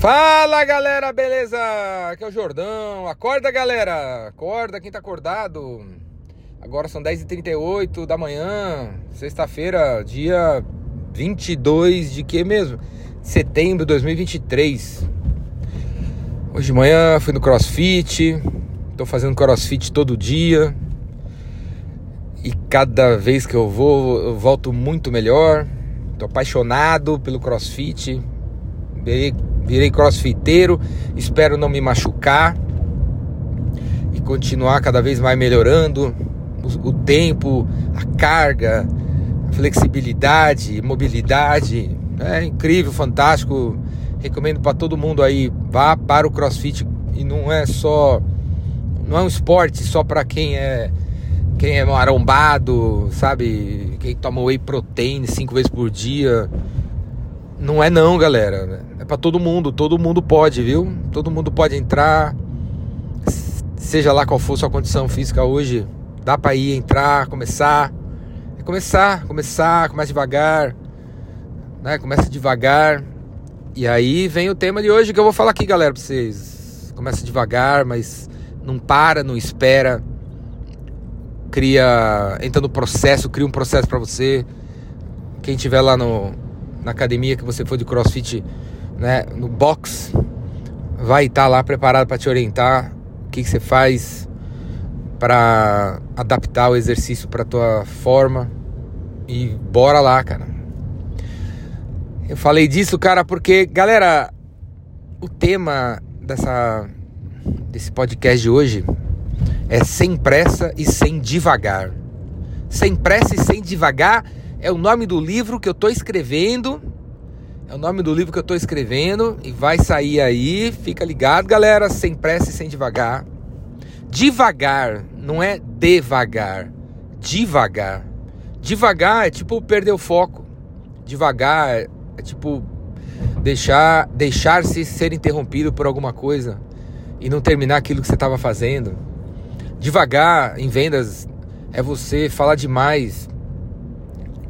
Fala galera, beleza? Aqui é o Jordão. Acorda galera, acorda quem tá acordado. Agora são 10h38 da manhã, sexta-feira, dia 22 de que mesmo? Setembro de 2023. Hoje de manhã fui no crossfit, tô fazendo crossfit todo dia. E cada vez que eu vou, eu volto muito melhor. Tô apaixonado pelo crossfit. Virei, virei crossfiteiro, espero não me machucar e continuar cada vez mais melhorando o, o tempo, a carga, a flexibilidade, mobilidade. É incrível, fantástico. Recomendo para todo mundo aí, vá para o CrossFit e não é só não é um esporte só para quem é quem é marombado, sabe? Quem toma whey protein cinco vezes por dia. Não é não, galera. Para todo mundo, todo mundo pode, viu? Todo mundo pode entrar. Seja lá qual for sua condição física hoje, dá para ir entrar, começar. É começar, começar, começa devagar. Né? Começa devagar. E aí vem o tema de hoje que eu vou falar aqui, galera, pra vocês. Começa devagar, mas não para, não espera. Cria, entra no processo, cria um processo para você. Quem tiver lá no na academia que você for de CrossFit, né, no box, vai estar lá preparado para te orientar o que, que você faz para adaptar o exercício para tua forma e bora lá, cara. Eu falei disso, cara, porque galera, o tema dessa desse podcast de hoje é sem pressa e sem devagar. Sem pressa e sem devagar é o nome do livro que eu estou escrevendo. É o nome do livro que eu estou escrevendo e vai sair aí. Fica ligado, galera, sem pressa e sem devagar. Devagar, não é devagar. Devagar. Devagar é tipo perder o foco. Devagar é tipo deixar deixar-se ser interrompido por alguma coisa e não terminar aquilo que você estava fazendo. Devagar em vendas é você falar demais,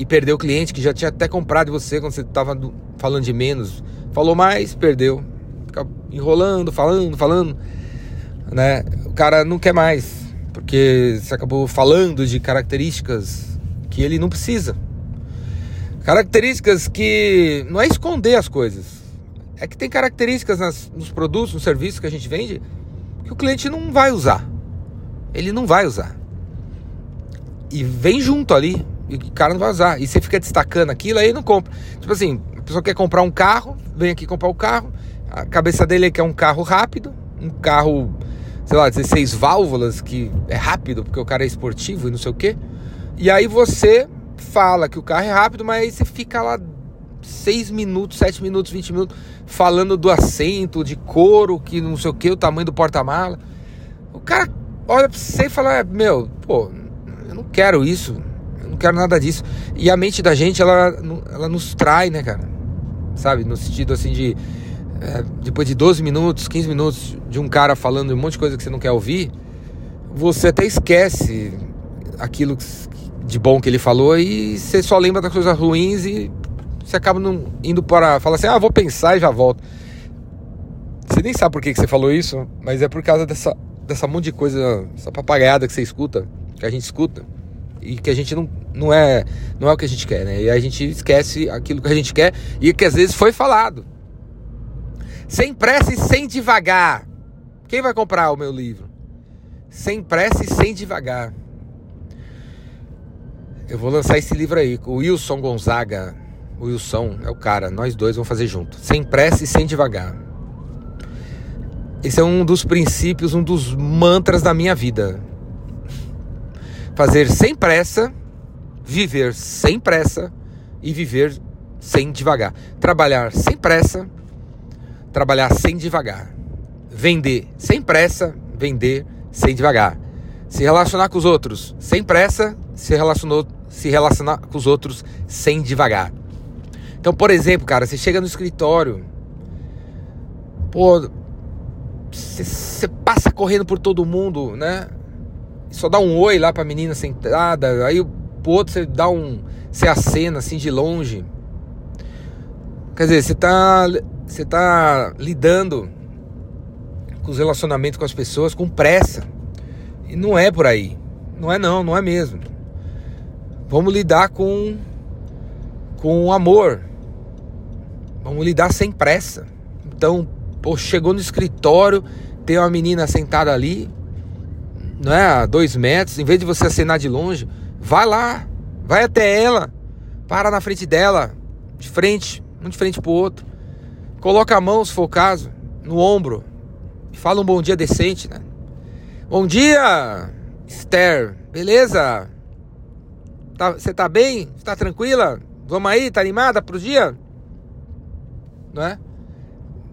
e perdeu o cliente que já tinha até comprado de você quando você estava falando de menos. Falou mais, perdeu. Fica enrolando, falando, falando. Né? O cara não quer mais, porque você acabou falando de características que ele não precisa. Características que não é esconder as coisas. É que tem características nas, nos produtos, nos serviços que a gente vende que o cliente não vai usar. Ele não vai usar. E vem junto ali e o cara não vai usar. E você fica destacando aquilo, aí não compra. Tipo assim, pessoa quer comprar um carro, vem aqui comprar o um carro, a cabeça dele é que é um carro rápido, um carro, sei lá, 16 válvulas, que é rápido, porque o cara é esportivo e não sei o quê. E aí você fala que o carro é rápido, mas aí você fica lá 6 minutos, 7 minutos, 20 minutos falando do assento, de couro, que não sei o que, o tamanho do porta-mala. O cara olha pra você e fala: Meu, pô, eu não quero isso quero nada disso. E a mente da gente, ela, ela nos trai, né, cara? Sabe? No sentido assim de. É, depois de 12 minutos, 15 minutos de um cara falando um monte de coisa que você não quer ouvir, você até esquece aquilo de bom que ele falou e você só lembra das coisas ruins e você acaba não, indo para falar assim: ah, vou pensar e já volto. Você nem sabe por que, que você falou isso, mas é por causa dessa, dessa monte de coisa, essa papagaiada que você escuta, que a gente escuta e que a gente não, não é não é o que a gente quer, né? E a gente esquece aquilo que a gente quer e que às vezes foi falado. Sem pressa e sem devagar. Quem vai comprar o meu livro? Sem pressa e sem devagar. Eu vou lançar esse livro aí o Wilson Gonzaga. O Wilson é o cara, nós dois vamos fazer junto. Sem pressa e sem devagar. Esse é um dos princípios, um dos mantras da minha vida fazer sem pressa, viver sem pressa e viver sem devagar. Trabalhar sem pressa, trabalhar sem devagar. Vender sem pressa, vender sem devagar. Se relacionar com os outros sem pressa, se, relacionou, se relacionar com os outros sem devagar. Então, por exemplo, cara, você chega no escritório, pô, você passa correndo por todo mundo, né? Só dá um oi lá pra menina sentada, aí pro outro você dá um. Você acena assim de longe. Quer dizer, você tá. você tá lidando com os relacionamentos com as pessoas com pressa. E não é por aí. Não é não, não é mesmo. Vamos lidar com com amor. Vamos lidar sem pressa. Então, pô, chegou no escritório, tem uma menina sentada ali, não é, a dois metros, em vez de você acenar de longe, vai lá, vai até ela, para na frente dela, de frente, um de frente pro outro, coloca a mão, se for o caso, no ombro, e fala um bom dia decente, né? Bom dia, Esther, beleza? Tá, você tá bem? Você tá tranquila? Vamos aí, tá animada pro dia? Não é?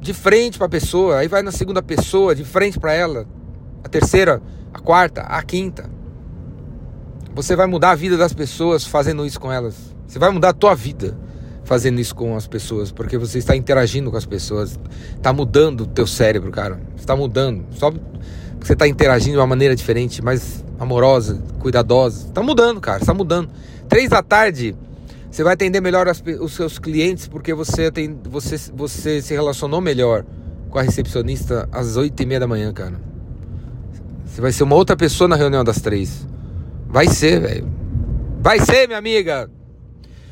De frente pra pessoa, aí vai na segunda pessoa, de frente para ela, a terceira, a quarta, a quinta. Você vai mudar a vida das pessoas fazendo isso com elas. Você vai mudar a tua vida fazendo isso com as pessoas, porque você está interagindo com as pessoas. Está mudando o teu cérebro, cara. Está mudando. Só você está interagindo de uma maneira diferente, mais amorosa, cuidadosa. Está mudando, cara. Está mudando. Três da tarde, você vai atender melhor as, os seus clientes porque você, tem, você, você se relacionou melhor com a recepcionista às oito e meia da manhã, cara. Você vai ser uma outra pessoa na reunião das três. Vai ser, velho. Vai ser, minha amiga.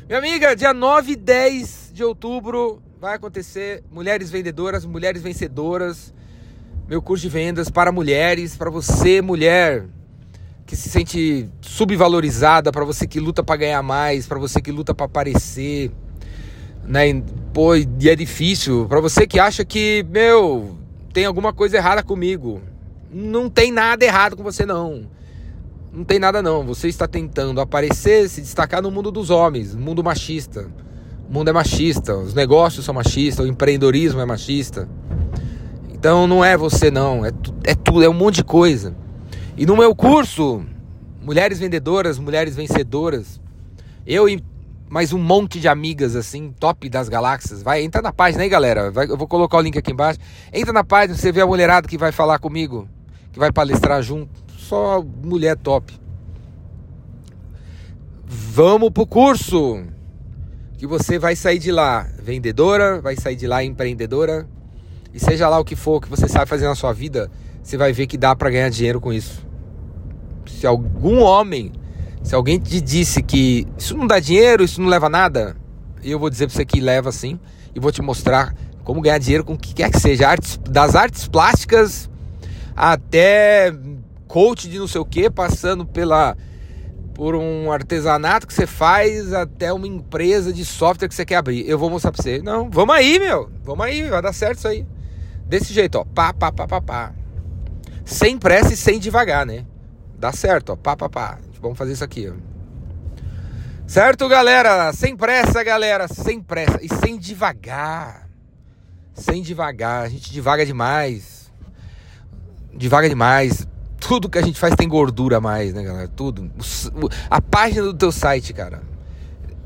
Minha amiga, dia 9 e 10 de outubro vai acontecer Mulheres Vendedoras, Mulheres Vencedoras. Meu curso de vendas para mulheres, para você, mulher que se sente subvalorizada, para você que luta para ganhar mais, para você que luta para aparecer, né? Pô, e é difícil, para você que acha que, meu, tem alguma coisa errada comigo não tem nada errado com você não. Não tem nada não. Você está tentando aparecer, se destacar no mundo dos homens, mundo machista. O mundo é machista, os negócios são machistas, o empreendedorismo é machista. Então não é você não, é, é tudo, é um monte de coisa. E no meu curso, Mulheres Vendedoras, Mulheres Vencedoras, eu e mais um monte de amigas assim, top das galáxias. Vai, entra na página aí, galera. Vai, eu vou colocar o link aqui embaixo. Entra na página, você vê a mulherada que vai falar comigo que vai palestrar junto. Só mulher top. Vamos pro curso. Que você vai sair de lá vendedora, vai sair de lá empreendedora. E seja lá o que for que você sabe fazer na sua vida, você vai ver que dá para ganhar dinheiro com isso. Se algum homem, se alguém te disse que isso não dá dinheiro, isso não leva nada, eu vou dizer para você que leva sim e vou te mostrar como ganhar dinheiro com o que quer que seja, artes, das artes plásticas até coach de não sei o que, passando pela por um artesanato que você faz até uma empresa de software que você quer abrir. Eu vou mostrar pra você. Não, vamos aí, meu. Vamos aí, vai dar certo isso aí. Desse jeito, ó. Pá, pá, pá, pá, pá. Sem pressa e sem devagar, né? Dá certo, ó. Pá, pá, pá. Vamos fazer isso aqui. Certo, galera? Sem pressa, galera. Sem pressa. E sem devagar. Sem devagar. A gente devaga demais devaga demais. Tudo que a gente faz tem gordura a mais, né, galera? Tudo. A página do teu site, cara,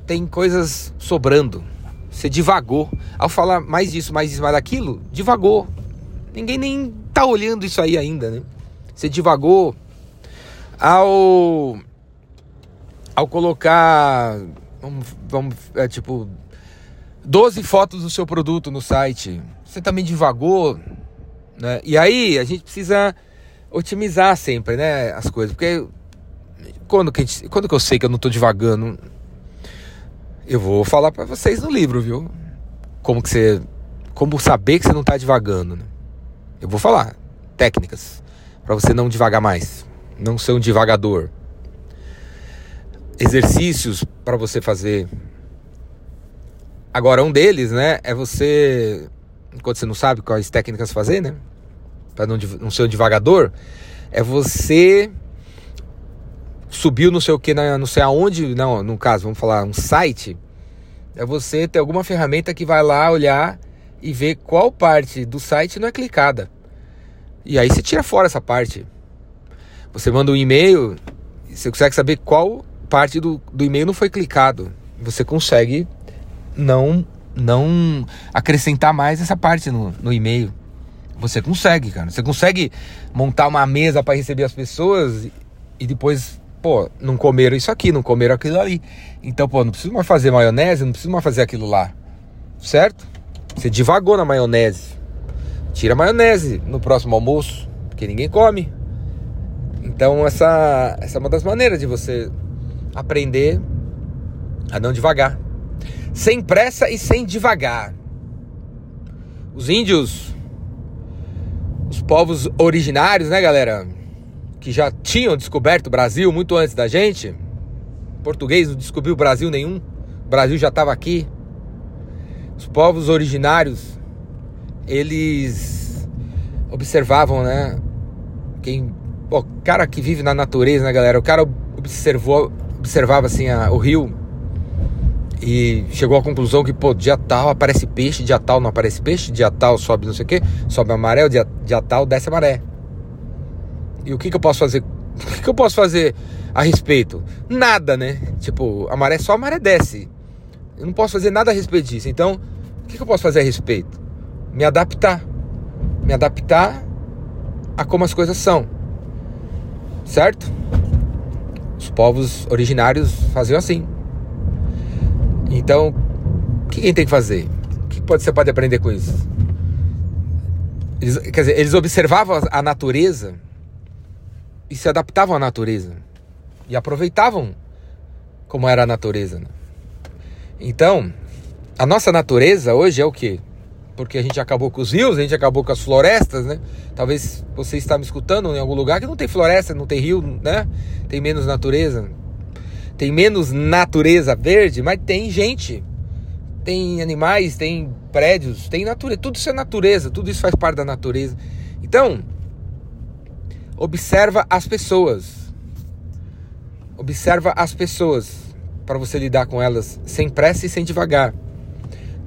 tem coisas sobrando. Você divagou. Ao falar mais disso, mais disso, mais daquilo, divagou. Ninguém nem tá olhando isso aí ainda, né? Você divagou ao ao colocar vamos, vamos é, tipo 12 fotos do seu produto no site. Você também divagou né? E aí a gente precisa otimizar sempre né, as coisas, porque quando que, gente, quando que eu sei que eu não estou divagando, eu vou falar para vocês no livro, viu? Como que você, como saber que você não está divagando. Né? Eu vou falar técnicas para você não divagar mais, não ser um divagador. Exercícios para você fazer. Agora um deles, né, é você enquanto você não sabe quais técnicas fazer, né? para não, não ser um devagador, é você subiu não sei o que, não sei aonde, não, no caso, vamos falar um site, é você ter alguma ferramenta que vai lá olhar e ver qual parte do site não é clicada. E aí você tira fora essa parte. Você manda um e-mail, você consegue saber qual parte do, do e-mail não foi clicado. Você consegue não não acrescentar mais essa parte no, no e-mail. Você consegue, cara. Você consegue montar uma mesa para receber as pessoas e, depois, pô, não comeram isso aqui, não comeram aquilo ali. Então, pô, não preciso mais fazer maionese, não preciso mais fazer aquilo lá. Certo? Você divagou na maionese. Tira a maionese no próximo almoço, porque ninguém come. Então essa, essa é uma das maneiras de você aprender a não devagar. Sem pressa e sem devagar. Os índios, os povos originários, né, galera? Que já tinham descoberto o Brasil muito antes da gente. Português não descobriu o Brasil nenhum. O Brasil já estava aqui. Os povos originários, eles observavam, né? Quem, o cara que vive na natureza, né, galera? O cara observou, observava assim a, o rio e chegou à conclusão que, pô, dia tal aparece peixe, dia tal não aparece peixe, dia tal sobe não sei o que, sobe a maré, dia, dia tal desce a maré. E o que, que eu posso fazer? O que, que eu posso fazer a respeito? Nada, né? Tipo, a maré sobe, a maré desce. Eu não posso fazer nada a respeito disso. Então, o que, que eu posso fazer a respeito? Me adaptar. Me adaptar a como as coisas são. Certo? Os povos originários faziam assim. Então, o que quem tem que fazer? O que pode, você pode aprender com isso? Eles, quer dizer, eles observavam a natureza e se adaptavam à natureza. E aproveitavam como era a natureza. Né? Então, a nossa natureza hoje é o quê? Porque a gente acabou com os rios, a gente acabou com as florestas, né? Talvez você está me escutando em algum lugar que não tem floresta, não tem rio, né? Tem menos natureza. Tem menos natureza verde, mas tem gente. Tem animais, tem prédios, tem natureza. Tudo isso é natureza, tudo isso faz parte da natureza. Então, observa as pessoas. Observa as pessoas para você lidar com elas sem pressa e sem devagar.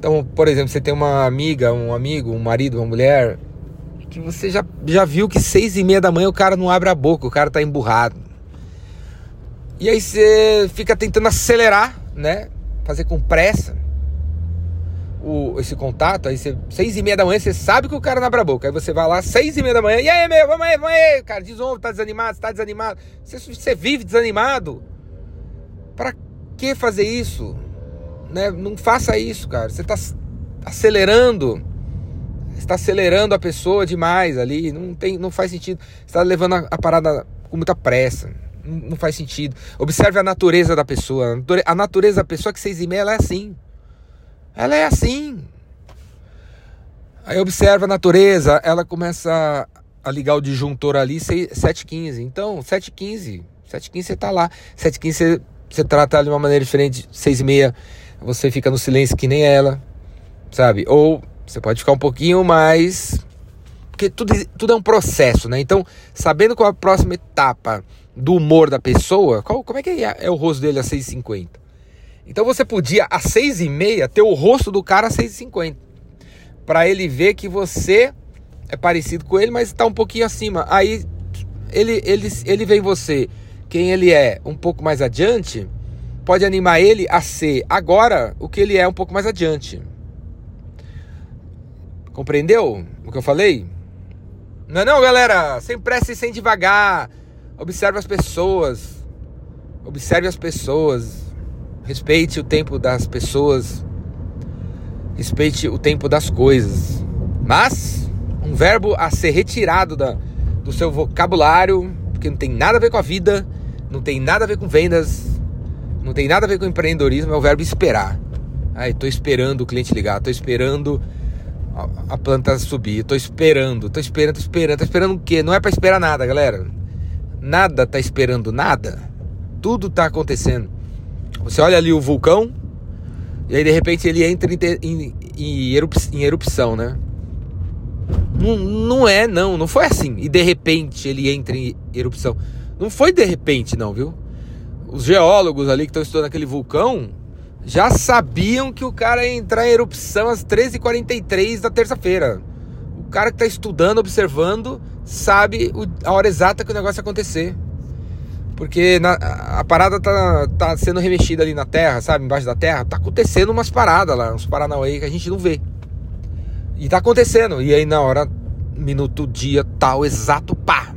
Então, por exemplo, você tem uma amiga, um amigo, um marido, uma mulher que você já, já viu que seis e meia da manhã o cara não abre a boca, o cara tá emburrado. E aí você fica tentando acelerar, né? Fazer com pressa o, esse contato. Aí você, seis e meia da manhã, você sabe que o cara não abre a boca. Aí você vai lá, seis e meia da manhã, e aí, meu, vamos aí, vamos aí. Cara desonra, tá desanimado, tá desanimado. Você, você vive desanimado. Para que fazer isso? Né? Não faça isso, cara. Você tá acelerando. está acelerando a pessoa demais ali. Não, tem, não faz sentido. Está levando a, a parada com muita pressa não faz sentido. Observe a natureza da pessoa. A natureza da pessoa que seis e meia ela é assim. Ela é assim. Aí observa a natureza, ela começa a ligar o disjuntor ali 7h15. Então, 7h15. 7h15 você tá lá. 7h15 você, você trata de uma maneira diferente. 6 e meia você fica no silêncio que nem ela. Sabe? Ou você pode ficar um pouquinho mais. Porque tudo, tudo é um processo, né? Então, sabendo qual a próxima etapa do humor da pessoa, qual, como é que é, é o rosto dele a 6,50? Então você podia a 6,5 ter o rosto do cara a 6,50. Para ele ver que você é parecido com ele, mas está um pouquinho acima. Aí ele, ele, ele vê em você quem ele é um pouco mais adiante, pode animar ele a ser agora o que ele é um pouco mais adiante. Compreendeu o que eu falei? Não é não, galera? Sem pressa e sem devagar. Observe as pessoas. Observe as pessoas. Respeite o tempo das pessoas. Respeite o tempo das coisas. Mas um verbo a ser retirado da, do seu vocabulário, porque não tem nada a ver com a vida, não tem nada a ver com vendas, não tem nada a ver com empreendedorismo, é o verbo esperar. Ai, tô esperando o cliente ligar, tô esperando a, planta subir, tô esperando, tô esperando, tô esperando, tô esperando o quê? Não é para esperar nada, galera. Nada tá esperando nada. Tudo tá acontecendo. Você olha ali o vulcão e aí de repente ele entra em, em, em, em erupção, né? Não, não é, não. Não foi assim. E de repente ele entra em erupção. Não foi de repente, não, viu? Os geólogos ali que estão estudando aquele vulcão já sabiam que o cara ia entrar em erupção às 13h43 da terça-feira. O cara que está estudando, observando, sabe a hora exata que o negócio vai acontecer. Porque na, a parada tá, tá sendo remexida ali na terra, sabe? Embaixo da terra. Tá acontecendo umas paradas lá, uns paranauê que a gente não vê. E tá acontecendo. E aí na hora, minuto, dia, tal, exato, pá!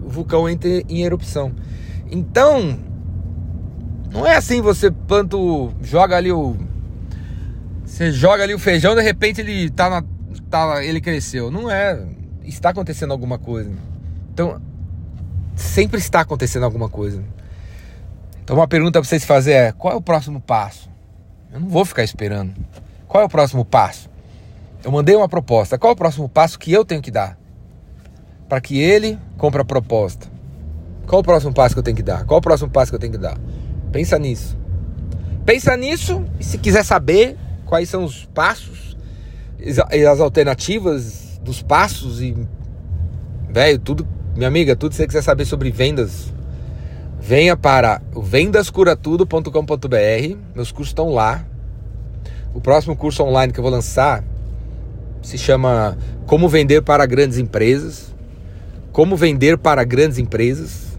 O vulcão entra em erupção. Então, não é assim você planta, joga ali o Você joga ali o feijão, de repente ele tá na, tá, ele cresceu. Não é, está acontecendo alguma coisa. Então, sempre está acontecendo alguma coisa. Então, uma pergunta para vocês fazer é: qual é o próximo passo? Eu não vou ficar esperando. Qual é o próximo passo? Eu mandei uma proposta. Qual é o próximo passo que eu tenho que dar? Para que ele compre a proposta. Qual o próximo passo que eu tenho que dar? Qual o próximo passo que eu tenho que dar? Pensa nisso. Pensa nisso e se quiser saber quais são os passos e as alternativas dos passos e velho, tudo, minha amiga, tudo que você quiser saber sobre vendas, venha para vendascuratudo.com.br. Meus cursos estão lá. O próximo curso online que eu vou lançar se chama Como Vender para Grandes Empresas. Como Vender para Grandes Empresas.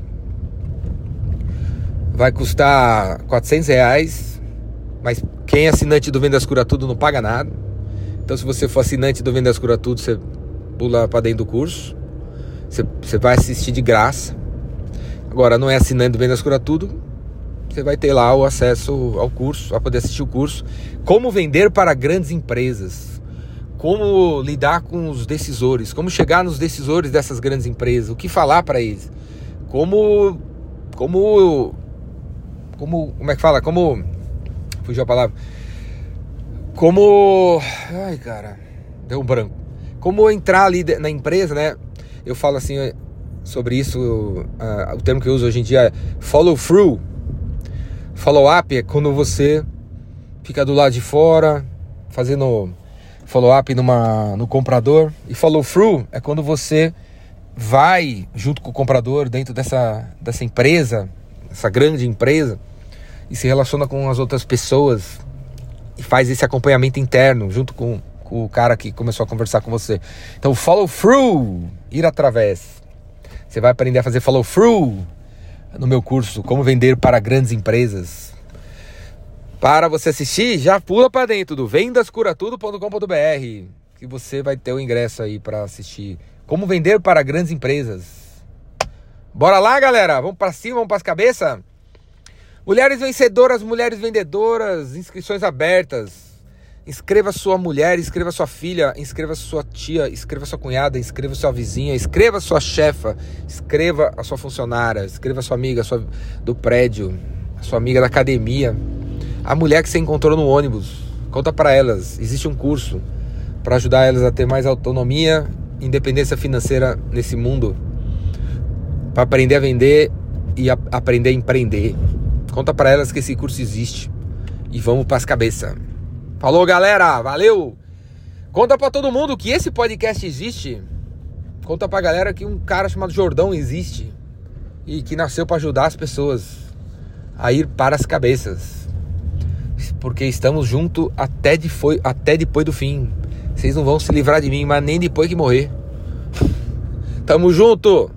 Vai custar 400 reais, mas quem é assinante do Vendas Cura Tudo não paga nada. Então, se você for assinante do Vendas Cura Tudo, você pula para dentro do curso. Você, você vai assistir de graça. Agora, não é assinante do Vendas Cura Tudo, você vai ter lá o acesso ao curso, vai poder assistir o curso. Como vender para grandes empresas como lidar com os decisores, como chegar nos decisores dessas grandes empresas, o que falar para eles, como, como, como, como é que fala, como, fugiu a palavra, como, ai cara, deu um branco, como entrar ali na empresa, né? Eu falo assim sobre isso, uh, o termo que eu uso hoje em dia é follow through. Follow up é quando você fica do lado de fora, fazendo follow-up numa, no comprador. E follow-through é quando você vai junto com o comprador dentro dessa, dessa empresa, essa grande empresa, e se relaciona com as outras pessoas e faz esse acompanhamento interno junto com, com o cara que começou a conversar com você. Então, follow through, ir através. Você vai aprender a fazer follow through no meu curso Como Vender para Grandes Empresas. Para você assistir, já pula para dentro do vendascuratudo.com.br que você vai ter o ingresso aí para assistir como vender para grandes empresas. Bora lá, galera, vamos para cima, vamos para as cabeças. Mulheres vencedoras, mulheres vendedoras, inscrições abertas. Inscreva sua mulher, inscreva sua filha, inscreva sua tia, inscreva sua cunhada, inscreva sua vizinha, inscreva sua chefa, inscreva a sua funcionária, inscreva sua amiga sua, do prédio, a sua amiga da academia. A mulher que você encontrou no ônibus, conta para elas. Existe um curso para ajudar elas a ter mais autonomia, independência financeira nesse mundo, para aprender a vender e a aprender a empreender. Conta para elas que esse curso existe e vamos para as cabeças. Falou, galera, valeu. Conta para todo mundo que esse podcast existe. Conta pra galera que um cara chamado Jordão existe e que nasceu para ajudar as pessoas a ir para as cabeças porque estamos juntos até, de foi, até depois do fim. Vocês não vão se livrar de mim, mas nem depois que morrer. Tamo junto!